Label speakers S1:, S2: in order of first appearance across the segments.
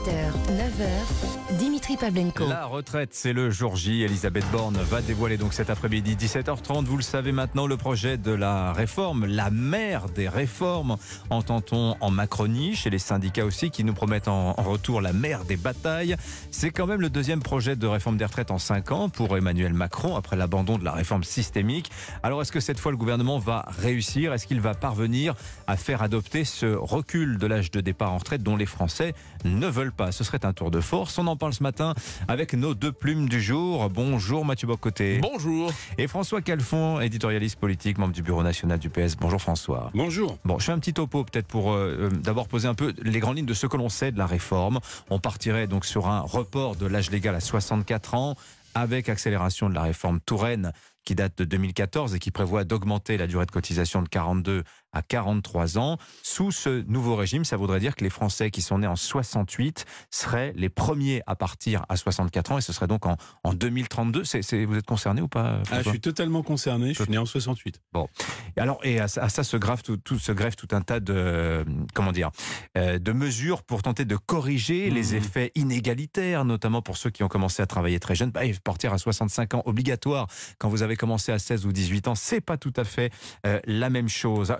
S1: 8h, 9h, Dimitri Pavlenko.
S2: La retraite, c'est le jour J. Elisabeth Borne va dévoiler donc cet après-midi 17h30. Vous le savez maintenant, le projet de la réforme, la mère des réformes, entend-on en Macronie, chez les syndicats aussi, qui nous promettent en, en retour la mère des batailles. C'est quand même le deuxième projet de réforme des retraites en 5 ans pour Emmanuel Macron après l'abandon de la réforme systémique. Alors est-ce que cette fois le gouvernement va réussir? Est-ce qu'il va parvenir à faire adopter ce recul de l'âge de départ en retraite dont les Français ne veulent pas Ce serait un tour de force. On en parle ce matin avec nos deux plumes du jour. Bonjour Mathieu Bocoté.
S3: Bonjour.
S2: Et François Calfon, éditorialiste politique, membre du bureau national du PS. Bonjour François.
S3: Bonjour.
S2: Bon, je fais un petit topo peut-être pour euh, euh, d'abord poser un peu les grandes lignes de ce que l'on sait de la réforme. On partirait donc sur un report de l'âge légal à 64 ans avec accélération de la réforme Touraine qui date de 2014 et qui prévoit d'augmenter la durée de cotisation de 42 à 43 ans. Sous ce nouveau régime, ça voudrait dire que les Français qui sont nés en 68 seraient les premiers à partir à 64 ans et ce serait donc en, en 2032. C'est, c'est, vous êtes concerné ou pas
S3: ah, Je suis totalement concerné, je suis né en 68.
S2: Bon. Et alors, et à, à ça se greffe tout, tout, se greffe tout un tas de, comment dire, euh, de mesures pour tenter de corriger mmh. les effets inégalitaires, notamment pour ceux qui ont commencé à travailler très jeunes. Bah, partir à 65 ans obligatoire quand vous avez commencé à 16 ou 18 ans, c'est pas tout à fait euh, la même chose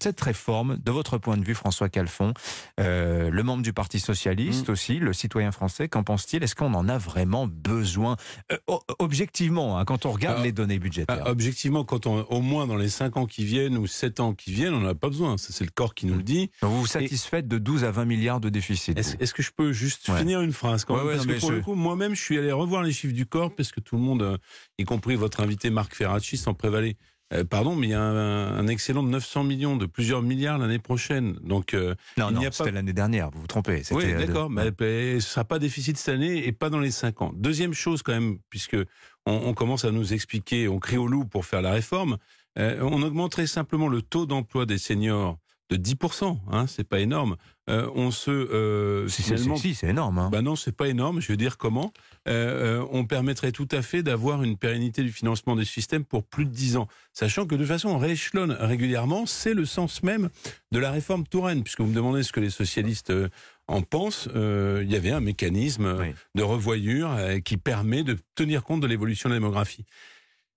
S2: cette réforme, de votre point de vue, François Calfon, euh, le membre du Parti Socialiste mmh. aussi, le citoyen français, qu'en pense-t-il? Est-ce qu'on en a vraiment besoin? Euh, Objectivement, hein, quand on regarde les données budgétaires.
S3: Ah, objectivement, quand on, au moins dans les 5 ans qui viennent ou 7 ans qui viennent, on n'en a pas besoin. C'est le corps qui nous le dit.
S2: Donc vous vous satisfaites de 12 à 20 milliards de déficit
S3: Est-ce que je peux juste finir une phrase quand Parce que pour le coup, moi-même, je suis allé revoir les chiffres du corps parce que tout le monde, euh, y compris votre invité Marc Ferracci, s'en prévalait. Euh, pardon, mais il y a un, excellent de 900 millions, de plusieurs milliards l'année prochaine. Donc,
S2: euh, non, il non, c'était l'année dernière, vous vous trompez.
S3: Oui, euh, d'accord, mais ce ne sera pas déficit cette année et pas dans les 5 ans. Deuxième chose quand même, puisque on, commence à nous expliquer, on crie au loup pour faire la réforme, on augmenterait simplement le taux d'emploi des seniors de 10%, hein, c'est pas énorme. Euh, on se
S2: euh, si, c'est énorme. Hein.
S3: Bah non, c'est pas énorme. Je veux dire comment. Euh, on permettrait tout à fait d'avoir une pérennité du financement des systèmes pour plus de 10 ans, sachant que de façon on rééchelonne régulièrement. C'est le sens même de la réforme Touraine, puisque vous me demandez ce que les socialistes en pensent. il y avait un mécanisme de revoyure qui permet de tenir compte de l'évolution de la démographie.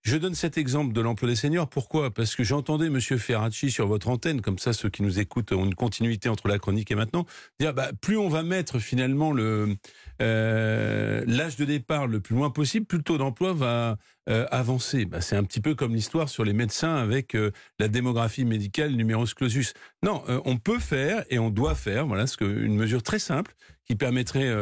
S3: Je donne cet exemple de l'emploi des seniors. Pourquoi? Parce que j'entendais Monsieur Ferracci sur votre antenne, comme ça ceux qui nous écoutent ont une continuité entre la chronique et maintenant, dire bah, plus on va mettre finalement le euh, l'âge de départ le plus loin possible, plus le taux d'emploi va euh, avancer. Bah, c'est un petit peu comme l'histoire sur les médecins avec euh, la démographie médicale numerus clausus. Non, on peut faire et on doit faire, voilà, ce que, une mesure très simple qui permettrait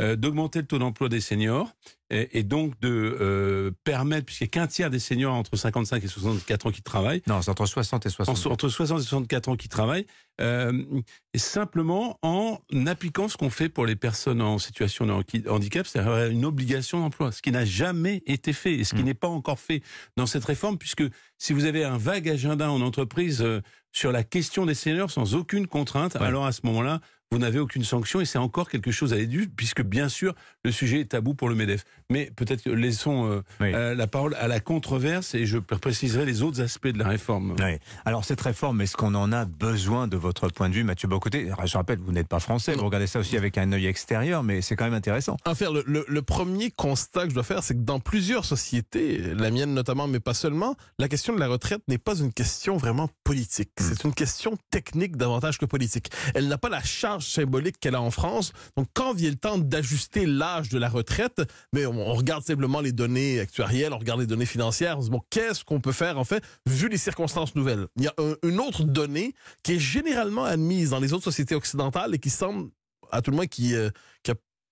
S3: d'augmenter le taux d'emploi des seniors et, donc de permettre, puisqu'il n'y a qu'un tiers des seniors entre 55 et 64 ans qui travaillent.
S2: Non, c'est entre 60 et 64.
S3: Entre 60 et 64 ans qui travaillent. et simplement en appliquant ce qu'on fait pour les personnes en situation de handicap, c'est-à-dire une obligation d'emploi, ce qui n'a jamais été fait et ce qui n'est pas encore fait dans cette réforme, puisque si vous avez un vague agenda en entreprise euh, sur la question des seniors sans aucune contrainte, alors à ce moment-là, vous n'avez aucune sanction et c'est encore quelque chose à l'éduque, puisque bien sûr, le sujet est tabou pour le MEDEF. Mais peut-être laissons euh, euh, la parole à la controverse et je préciserai les autres aspects de la réforme.
S2: Oui. Alors, cette réforme, est-ce qu'on en a besoin de votre point de vue, Mathieu Bocoté? Je rappelle, vous n'êtes pas français, vous regardez ça aussi avec un œil extérieur, mais c'est quand même intéressant.
S4: Enfin, le, le, le, premier constat que je dois faire, c'est que dans plusieurs sociétés, la mienne notamment, mais pas seulement, la question de la retraite n'est pas une question vraiment politique. Hmm. C'est une question technique davantage que politique. Elle n'a pas la charge symbolique qu'elle a en France. Donc, quand vient le temps d'ajuster l'âge de la retraite, mais on, regarde simplement les données actuarielles, on regarde les données financières, on se dit, bon, qu'est-ce qu'on peut faire, en fait, vu les circonstances nouvelles? Il y a une autre donnée qui est généralement admise dans les autres sociétés occidentales et qui semble, à tout le moins, qui, euh,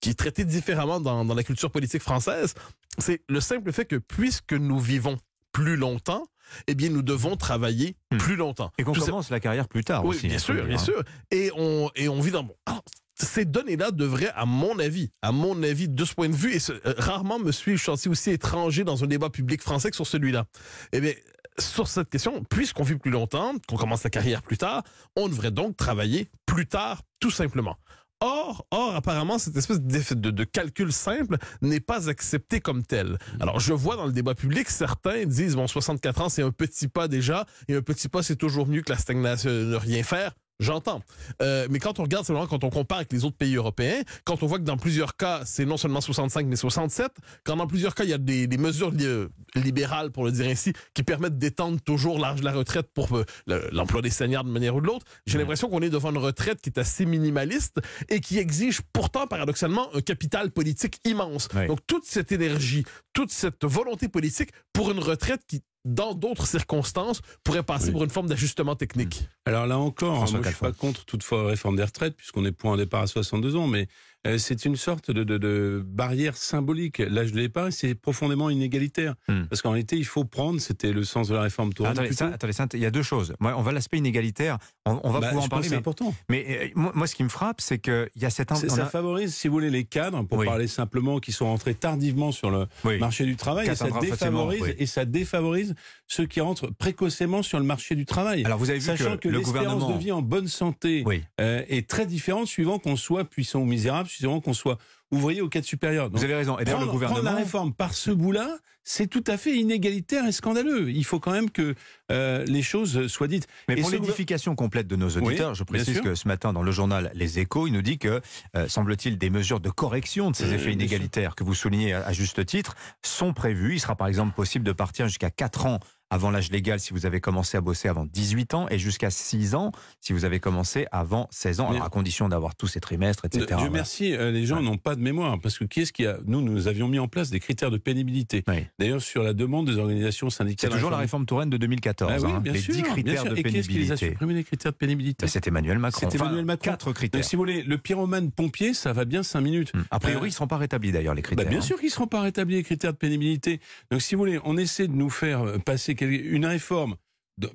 S4: qui, est traitée différemment dans la culture politique française, c'est le simple fait que puisque nous vivons plus longtemps, eh bien, nous devons travailler hmm. plus longtemps.
S2: Et qu'on commence la carrière plus tard
S4: oui,
S2: aussi.
S4: Bien sûr, bien sûr. Et on, et on vit dans... ces données-là devraient, à mon avis, à mon avis, de ce point de vue, et euh, rarement me suis senti aussi étranger dans un débat public français que sur celui-là. Eh bien, sur cette question, puisqu'on vit plus longtemps, qu'on commence la carrière plus tard, on devrait donc travailler plus tard, tout simplement. Or, or, apparemment, cette espèce de, de, calcul simple n'est pas accepté comme tel. Alors, je vois dans le débat public, certains disent, bon, 64 ans, c'est un petit pas déjà, et un petit pas, c'est toujours mieux que la stagnation, ne rien faire. J'entends. Euh, mais quand on regarde, simplement quand on compare avec les autres pays européens, quand on voit que dans plusieurs cas, c'est non seulement 65, mais 67, quand dans plusieurs cas, il y a des, des mesures li- libérales, pour le dire ainsi, qui permettent d'étendre toujours l'âge de la retraite pour euh, le- l'emploi des seniors de manière ou de l'autre, j'ai l'impression qu'on est devant une retraite qui est assez minimaliste et qui exige pourtant, paradoxalement, un capital politique immense.
S2: Oui.
S4: Donc, toute cette énergie, toute cette volonté politique pour une retraite qui, dans d'autres circonstances, pourrait passer
S3: Oui.
S4: pour une forme d'ajustement technique.
S3: Alors là encore, moi, je suis
S2: Calfon.
S3: pas contre toutefois réforme des retraites, puisqu'on est pour un départ à 62 ans, mais c'est une sorte de, de, de barrière symbolique. L'âge de départ, c'est profondément inégalitaire.
S2: Hmm.
S3: Parce qu'en réalité, il faut prendre, c'était le sens de la réforme Touraine.
S2: Attendez, ça, attendez, il y a deux choses. Moi, on va l'aspect inégalitaire. On, on va
S3: Bah,
S2: pouvoir en parler.
S3: c'est important.
S2: mais, euh, moi, ce qui me frappe, c'est qu'il y a cette. On
S3: Ça
S2: a-
S3: favorise, si vous voulez, les cadres, pour
S2: Oui.
S3: parler simplement, qui sont rentrés tardivement sur le
S2: Oui.
S3: marché du travail, et ça, défavorise,
S2: oui.
S3: et ça défavorise ceux qui rentrent précocement sur le marché du travail.
S2: Alors, vous avez vu
S3: Sachant
S2: que,
S3: que,
S2: le gouvernement.
S3: de vie en bonne santé
S2: Oui.
S3: euh, est très différente suivant qu'on soit puissant ou misérable, suivant qu'on soit ouvrier au cadre supérieur. Donc,
S2: Vous avez raison. Et d'ailleurs, le
S3: prendre, prendre
S2: gouvernement.
S3: la réforme par ce bout-là, c'est tout à fait inégalitaire et scandaleux. Il faut quand même que euh, les choses soient dites.
S2: Mais
S3: Et
S2: pour l'édification complète de nos auditeurs, je précise que ce matin, dans le journal Les Échos, il nous dit que, euh, semble-t-il, des mesures de correction de ces effets inégalitaires que vous soulignez à, à juste titre sont prévues. Il sera par exemple possible de partir jusqu'à 4 ans avant l'âge légal si vous avez commencé à bosser avant 18 ans et jusqu'à 6 ans si vous avez commencé avant 16 ans, alors à condition d'avoir tous ces trimestres, etc.
S3: Dieu merci, euh, les gens
S2: Ouais.
S3: n'ont pas de mémoire. Parce que qui est-ce qui a. Nous, nous avions mis en place des critères de pénibilité.
S2: Oui.
S3: D'ailleurs, sur la demande des organisations
S2: C'est
S3: syndicales.
S2: toujours la réforme Touraine de 2014,
S3: Ah oui,
S2: hein,
S3: bien
S2: les
S3: sûr,
S2: 10
S3: bien
S2: critères
S3: sûr.
S2: de
S3: Et qui est-ce qui les a
S2: pénibilité.
S3: supprimés, les critères de pénibilité
S2: Mais C'est Emmanuel Macron.
S3: C'était Emmanuel Macron.
S2: Quatre critères.
S3: Donc, si vous voulez, le pyromane pompier, ça va bien 5 minutes.
S2: Hum. A priori,
S3: Euh,
S2: ils ne seront pas rétablis d'ailleurs, les
S3: Bah,
S2: critères.
S3: bien
S2: hein.
S3: sûr qu'ils ne seront pas rétablis les critères de pénibilité. Donc, si vous voulez, on essaie de nous faire euh, passer une réforme.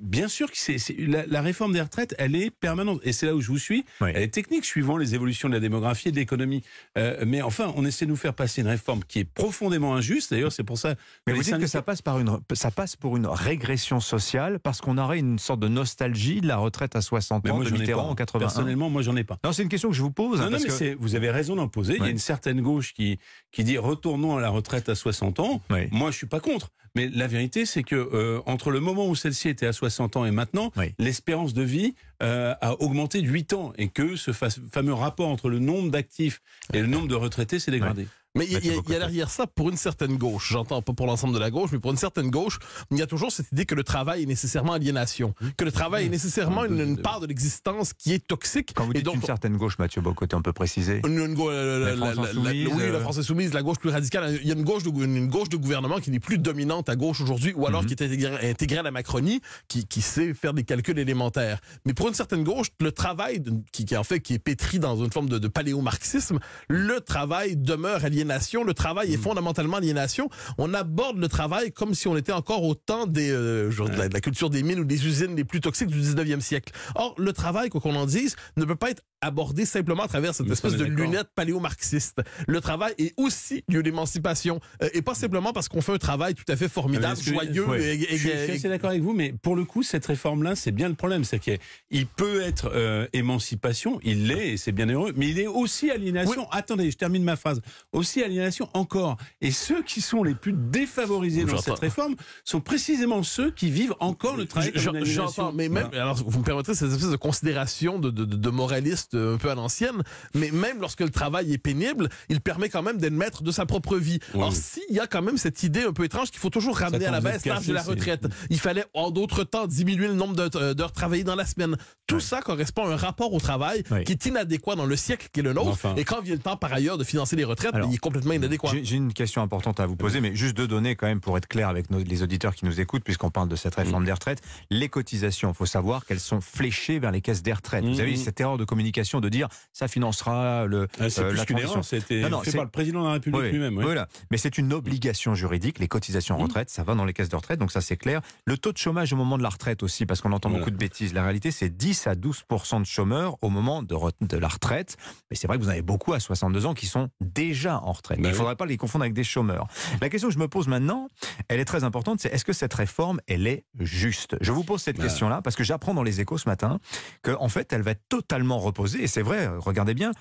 S3: Bien sûr que c'est la, la réforme des retraites, elle est permanente. Et c'est là où je vous suis.
S2: Oui.
S3: Elle est technique, suivant les évolutions de la démographie et de l'économie. Euh, mais enfin, on essaie de nous faire passer une réforme qui est profondément injuste. D'ailleurs, c'est pour ça.
S2: Mais
S3: les
S2: vous dites que ça passe, par une, ça passe pour une régression sociale parce qu'on aurait une sorte de nostalgie de la retraite à 60
S3: Mais
S2: ans
S3: moi,
S2: de Mitterrand en 81.
S3: Personnellement, moi, j'en ai pas.
S2: Non, c'est une question que je vous pose. hein,
S3: Non,
S2: parce
S3: mais
S2: que-
S3: vous avez raison d'en poser. Il y a une certaine gauche qui, qui dit retournons à la retraite à 60 ans.
S2: Oui.
S3: Moi, je suis pas contre. Mais la vérité, c'est que euh, entre le moment où celle-ci était à 60 ans et maintenant,
S2: Oui.
S3: l'espérance de vie euh, a augmenté de 8 ans et que ce fa- fameux rapport entre le nombre d'actifs et le nombre de retraités s'est dégradé.
S4: Mais il y, a- y derrière ça, pour une certaine gauche, j'entends pas pour l'ensemble de la gauche, mais pour une certaine gauche, il y a toujours cette idée que le travail est nécessairement aliénation, que le travail est nécessairement une, une part de l'existence qui est toxique.
S2: Quand vous
S4: et
S2: dites
S4: donc,
S2: une certaine gauche, Mathieu Bocoté, on peut préciser.
S4: une, une gau- la- la-
S2: La France
S4: la- oui,
S2: euh,
S4: la France insoumise, la gauche plus radicale. Il y a une gauche de, une gauche de gouvernement qui n'est plus dominante à gauche aujourd'hui, ou alors
S2: Mhm.
S4: qui est intégrée, intégrée à la Macronie, qui, qui sait faire des calculs élémentaires. Mais pour une certaine gauche, le travail, qui, qui en fait qui est pétri dans une forme de, de paléomarxisme, le travail demeure aliénation. Le travail est fondamentalement aliénation. On aborde le travail comme si on était encore au temps des, euh, de, la, de la culture des mines ou des usines les plus toxiques du 19e siècle. Or, le travail, quoi qu'on en dise, ne peut pas être abordé simplement à travers cette
S3: ça,
S4: espèce de lunette paléo-marxiste. Le travail est aussi lieu d'émancipation. euh, et pas simplement parce qu'on fait un travail tout à fait formidable, joyeux
S2: oui.
S4: et, et-
S3: Je suis, je suis
S4: et-
S3: assez d'accord avec vous, mais pour le coup, cette réforme-là, c'est bien le problème. C'est qu'il il peut être euh, émancipation, il l'est, et c'est bien heureux, mais il est aussi aliénation. Attendez, je termine ma phrase. Aussi aliénation encore. Et ceux qui sont les plus défavorisés dans cette réforme sont précisément ceux qui vivent encore le travail comme une
S4: mais même,
S3: Voilà.
S4: alors vous me permettrez cette espèce de considération de, de, de, de moraliste un peu à l'ancienne, mais même lorsque le travail est pénible, il permet quand même d'être maître de sa propre vie.
S3: Oui,
S4: Or, s'il y a quand même cette idée un peu étrange qu'il faut toujours ramener à la baisse l'âge de la retraite, il fallait en d'autres temps diminuer le nombre d'heures travaillées dans la semaine. Tout
S2: Ouais.
S4: ça correspond à un rapport au travail
S2: Oui.
S4: qui est inadéquat dans le siècle qui est le nôtre.
S3: Enfin.
S4: Et quand vient le temps, par ailleurs, de financer les retraites,
S2: Alors,
S4: il est complètement inadéquat.
S2: J'ai une question importante à vous poser, mais juste deux données quand même pour être clair avec nos- les auditeurs qui nous écoutent, puisqu'on parle de cette
S3: Mm.
S2: réforme des retraites. Les cotisations, il faut savoir qu'elles sont fléchées vers les caisses des retraites. Vous avez eu cette erreur de communication de dire ça financera le,
S3: Ah, C'est
S2: euh,
S3: plus
S2: la
S3: qu'une
S2: transition.
S3: erreur, ça a été
S2: Non, non,
S3: fait
S2: c'est-
S3: par le président de la République
S2: Oui,
S3: lui-même. oui.
S2: Voilà. Mais c'est une obligation juridique. Les cotisations
S3: Mhm.
S2: retraite, ça va dans les caisses de retraite, donc ça c'est clair. Le taux de chômage au moment de la retraite aussi, parce qu'on entend
S3: Voilà.
S2: beaucoup de bêtises. La réalité, c'est 10 à 12 de chômeurs au moment de, re- de la retraite. Mais c'est vrai que vous en avez beaucoup à 62 ans qui sont déjà en retraite.
S3: Bah
S2: Mais il ne faudrait pas les confondre avec des chômeurs. La question que je me pose maintenant, elle est très importante, c'est est-ce que cette réforme, elle est juste? Je vous pose cette
S3: Bah.
S2: question-là parce que j'apprends dans les échos ce matin qu'en en fait, elle va être totalement reposée. Et c'est vrai, regardez bien,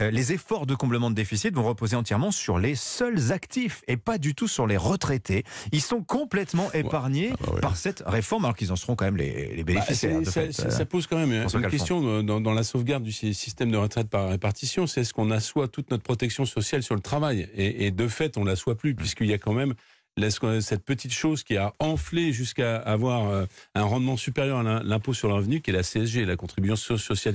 S2: euh, les efforts de comblement de déficit vont reposer entièrement sur les seuls actifs et pas du tout sur les retraités. Ils sont complètement épargnés
S4: Ah bah ouais.
S2: par cette réforme, alors qu'ils en seront quand même les, les bénéficiaires. de
S3: ça,
S2: fait.
S3: ça-
S2: Euh,
S3: ça pose quand même
S2: François
S3: une
S2: Calfon.
S3: question euh, dans, dans la sauvegarde du sy- système de retraite par répartition. C'est est-ce qu'on assoit toute notre protection sociale sur le travail et, et de fait, on l'assoit plus puisqu'il y a quand même la- cette petite chose qui a enflé jusqu'à avoir euh, un rendement supérieur à l'im- l'impôt sur le revenu, qui est la CSG, la contribution so- sociale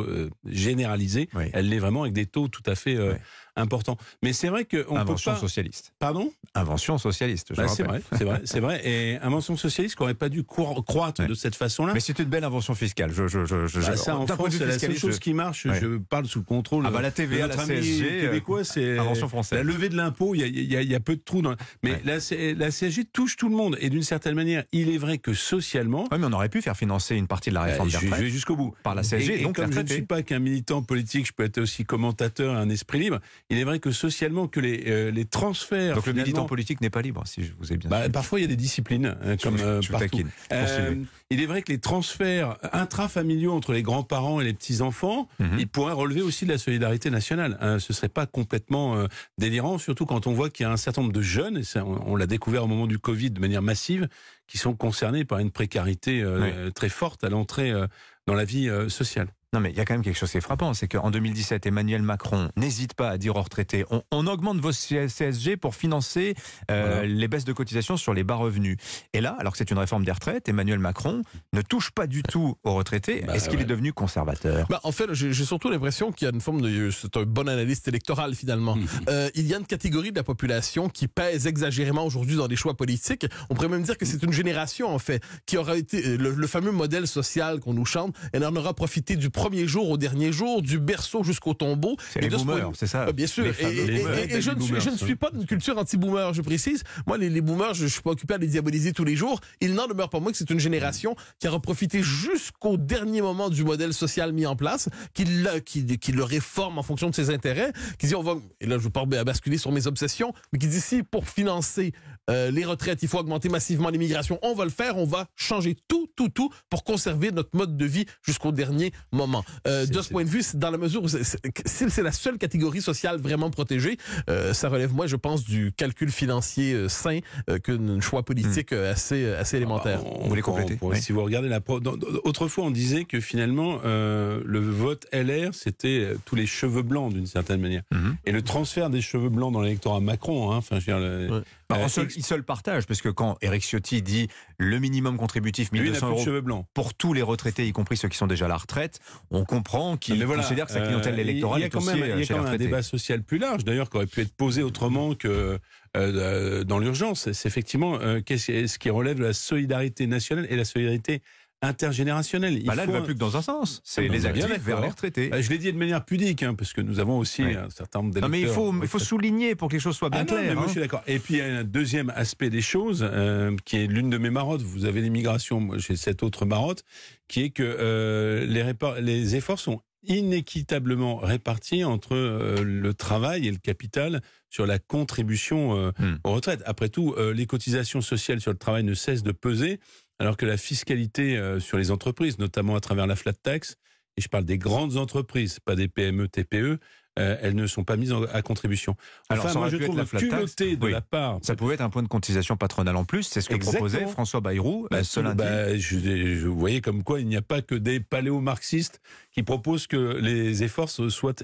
S3: euh, généralisée.
S2: Oui.
S3: Elle l'est vraiment avec des taux tout à fait euh,
S2: Oui.
S3: Importants. Mais c'est vrai qu'on peut
S2: Invention
S3: pas.
S2: socialiste.
S3: Pardon?
S2: Invention socialiste, je
S3: Bah, C'est vrai, c'est vrai, c'est vrai. Et invention socialiste qui n'aurait pas dû croître
S2: Ouais.
S3: de cette façon-là.
S2: Mais c'est une belle invention fiscale. Je, je, je, je-
S3: Bah, ça, en France, c'est la seule chose qui marche.
S2: Ouais.
S3: Je parle sous le contrôle
S2: Ah bah, la TVA, la CSG,
S3: québécois. C'est
S2: invention
S3: la
S2: française.
S3: levée de l'impôt. Il y a, y y peu de trous. Dans... Mais
S2: Ouais.
S3: la, la CSG touche tout le monde. Et d'une certaine manière, il est vrai que socialement,
S2: Ouais, mais on aurait pu faire financer une partie de la
S3: euh,
S2: réforme des
S3: je vais jusqu'au bout.
S2: par la CSG,
S3: et, et
S2: donc la
S3: comme je ne suis pas qu'un militant politique, je peux être aussi commentateur et un esprit libre. Il est vrai que socialement, que les, euh, les transferts.
S2: Donc le militant politique n'est pas libre, si je vous ai bien
S3: bah, parfois, il y a des disciplines, hein,
S2: Je
S3: comme
S2: vous-
S3: euh,
S2: je
S3: partout. Euh, il est vrai que les transferts intrafamiliaux entre les grands-parents et les petits-enfants,
S2: Mhm.
S3: ils pourraient relever aussi de la solidarité nationale. Hein, ce serait pas complètement euh, délirant, surtout quand on voit qu'il y a un certain nombre de jeunes, et ça, on, on l'a découvert au moment du Covid de manière massive, qui sont concernés par une précarité euh, très forte à l'entrée euh, dans la vie euh, sociale.
S2: Non, mais il y a quand même quelque chose qui est frappant, c'est qu'en 2017, Emmanuel Macron n'hésite pas à dire aux retraités on, on augmente vos CSG pour financer euh,
S3: Voilà.
S2: les baisses de cotisations sur les bas revenus. Et là, alors que c'est une réforme des retraites, Emmanuel Macron ne touche pas du tout aux retraités.
S3: Bah,
S2: Est-ce qu'il
S3: ouais.
S2: est devenu conservateur?
S4: Bah, en fait, j'ai j'ai surtout l'impression qu'il y a une forme de. C'est un bon analyste électoral, finalement. Euh, il y a une catégorie de la population qui pèse exagérément aujourd'hui dans les choix politiques. On pourrait même dire que c'est une génération, en fait, qui aura été euh, le, le fameux modèle social qu'on nous chante. Elle en aura profité du premier jour au dernier jour, du berceau jusqu'au tombeau.
S2: C'est les boomers, c'est ça
S4: bien sûr. Et, je, ne suis, je ne suis pas d'une culture anti-boomer, je précise. Moi, les, les boomers, je ne suis pas occupé à les diaboliser tous les jours. Il n'en demeure pas moins que c'est une génération qui aura profité jusqu'au dernier moment du modèle social mis en place, qui, le- qui, qui le réforme en fonction de ses intérêts, qui dit on va, et là je ne veux pas basculer sur mes obsessions, mais qui dit si pour financer euh, les retraites, il faut augmenter massivement l'immigration, on va le faire, on va changer tout, tout, tout pour conserver notre mode de vie jusqu'au dernier moment. Euh, de ce point de vue, dans la mesure où c'est- la seule catégorie sociale vraiment protégée, euh, ça relève, moi, je pense, du calcul financier euh, sain euh, qu'un choix politique euh, assez, assez élémentaire.
S3: On-
S2: Vous voulez
S3: on-
S2: compléter
S3: on-
S2: Oui.
S3: Si vous regardez la pro- autrefois on disait que finalement euh, le vote LR c'était tous les cheveux blancs d'une certaine manière
S2: Mhm.
S3: et le transfert des cheveux blancs dans l'électorat Macron. hein, Enfin, je veux dire, le-
S4: Ouais.
S2: Bah, seul,
S3: ex-
S2: il se le partage, parce que quand Eric Ciotti dit le minimum contributif
S3: lui il n'a
S2: 1200
S3: plus de
S2: euros
S3: cheveux blancs.
S2: pour tous les retraités, y compris ceux qui sont déjà à la retraite, on comprend qu'il
S3: Mais voilà,
S2: considère que sa clientèle
S3: euh,
S2: électorale
S3: il y a
S2: est
S3: quand
S2: aussi
S3: même,
S2: euh,
S3: il y a
S2: chez
S3: quand même un débat social plus large, d'ailleurs, qui aurait pu être posé autrement que euh, euh, dans l'urgence. C'est effectivement euh, ce qui relève de la solidarité nationale et la solidarité intergénérationnelle. Il
S2: Bah là, elle ne va
S3: un-
S2: plus que dans un sens. C'est
S3: Ah bah,
S2: les
S3: bien
S2: actifs vers les retraités.
S3: Euh, Je l'ai dit de manière pudique, hein, parce que nous avons aussi
S2: Oui.
S3: un certain nombre
S2: Non, mais il
S3: d'électeurs
S2: faut, il faut
S3: retraités.
S2: souligner pour que les choses soient bien
S3: Ah non, mais
S2: claires.
S3: moi,
S2: hein.
S3: je suis d'accord. Et puis il y a un deuxième aspect des choses, euh, qui est l'une de mes marottes. Vous avez l'immigration, moi j'ai cette autre marotte, qui est que euh, les, répar- les efforts sont inéquitablement répartis entre euh, le travail et le capital sur la contribution euh,
S2: Hmm.
S3: aux retraites. Après tout, euh, les cotisations sociales sur le travail ne cessent de peser, alors que la fiscalité euh, sur les entreprises, notamment à travers la flat tax, et je parle des grandes entreprises, pas des PME, TPE, euh, elles ne sont pas mises en- à contribution.
S2: Alors,
S3: Enfin,
S2: ça
S3: moi, je trouve
S2: la
S3: culotté de
S2: Oui.
S3: la part
S2: Ça pouvait être un point de cotisation patronale en plus. C'est ce que
S3: Exactement.
S2: proposait François Bayrou euh,
S3: Bah,
S2: ce lundi.
S3: bah, je, je- vous voyez comme quoi il n'y a pas que des paléo-marxistes qui proposent que les efforts soient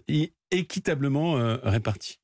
S3: équitablement euh, répartis.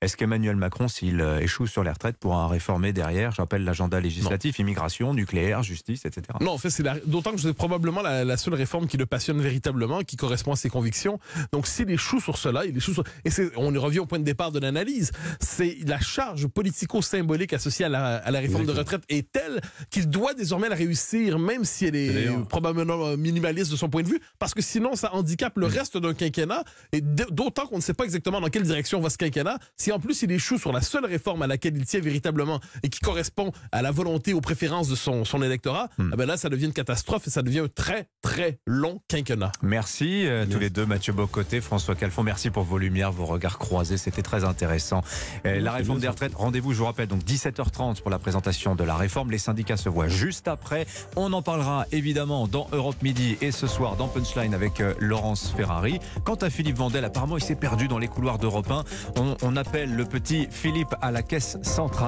S2: Est-ce qu'Emmanuel Macron, s'il euh, échoue sur les retraites, pourra réformer derrière Je rappelle l'agenda législatif, immigration, nucléaire, justice, etc.
S4: Non, en fait, c'est la- d'autant que c'est probablement la, la seule réforme qui le passionne véritablement, qui correspond à ses convictions. Donc, s'il échoue sur cela, il échoue sur... Et c'est- on revient au point de départ de l'analyse. C'est la charge politico-symbolique associée à la, à la réforme de retraite est telle qu'il doit désormais la réussir, même si elle est
S3: D'ailleurs-
S4: probablement euh, minimaliste de son point de vue, parce que sinon, ça handicape le reste d'un quinquennat. Et d- d'autant qu'on ne sait pas exactement dans quelle direction va ce quinquennat. Si en plus il échoue sur la seule réforme à laquelle il tient véritablement et qui correspond à la volonté, aux préférences de son, son électorat,
S2: Hmm.
S4: ah ben là, ça devient une catastrophe et ça devient un très, très long quinquennat.
S2: Merci euh, tous les deux, Mathieu Bocoté, François Calfon. Merci pour vos lumières, vos regards croisés. C'était très intéressant. Euh, la réforme des retraites, rendez-vous, je vous rappelle, donc 17h30 pour la présentation de la réforme. Les syndicats se voient juste après. On en parlera évidemment dans Europe Midi et ce soir dans Punchline avec euh, Laurence Ferrari. Quant à Philippe Vandel, apparemment, il s'est perdu dans les couloirs d'Europe 1. On, on appelle le petit Philippe à la caisse centrale.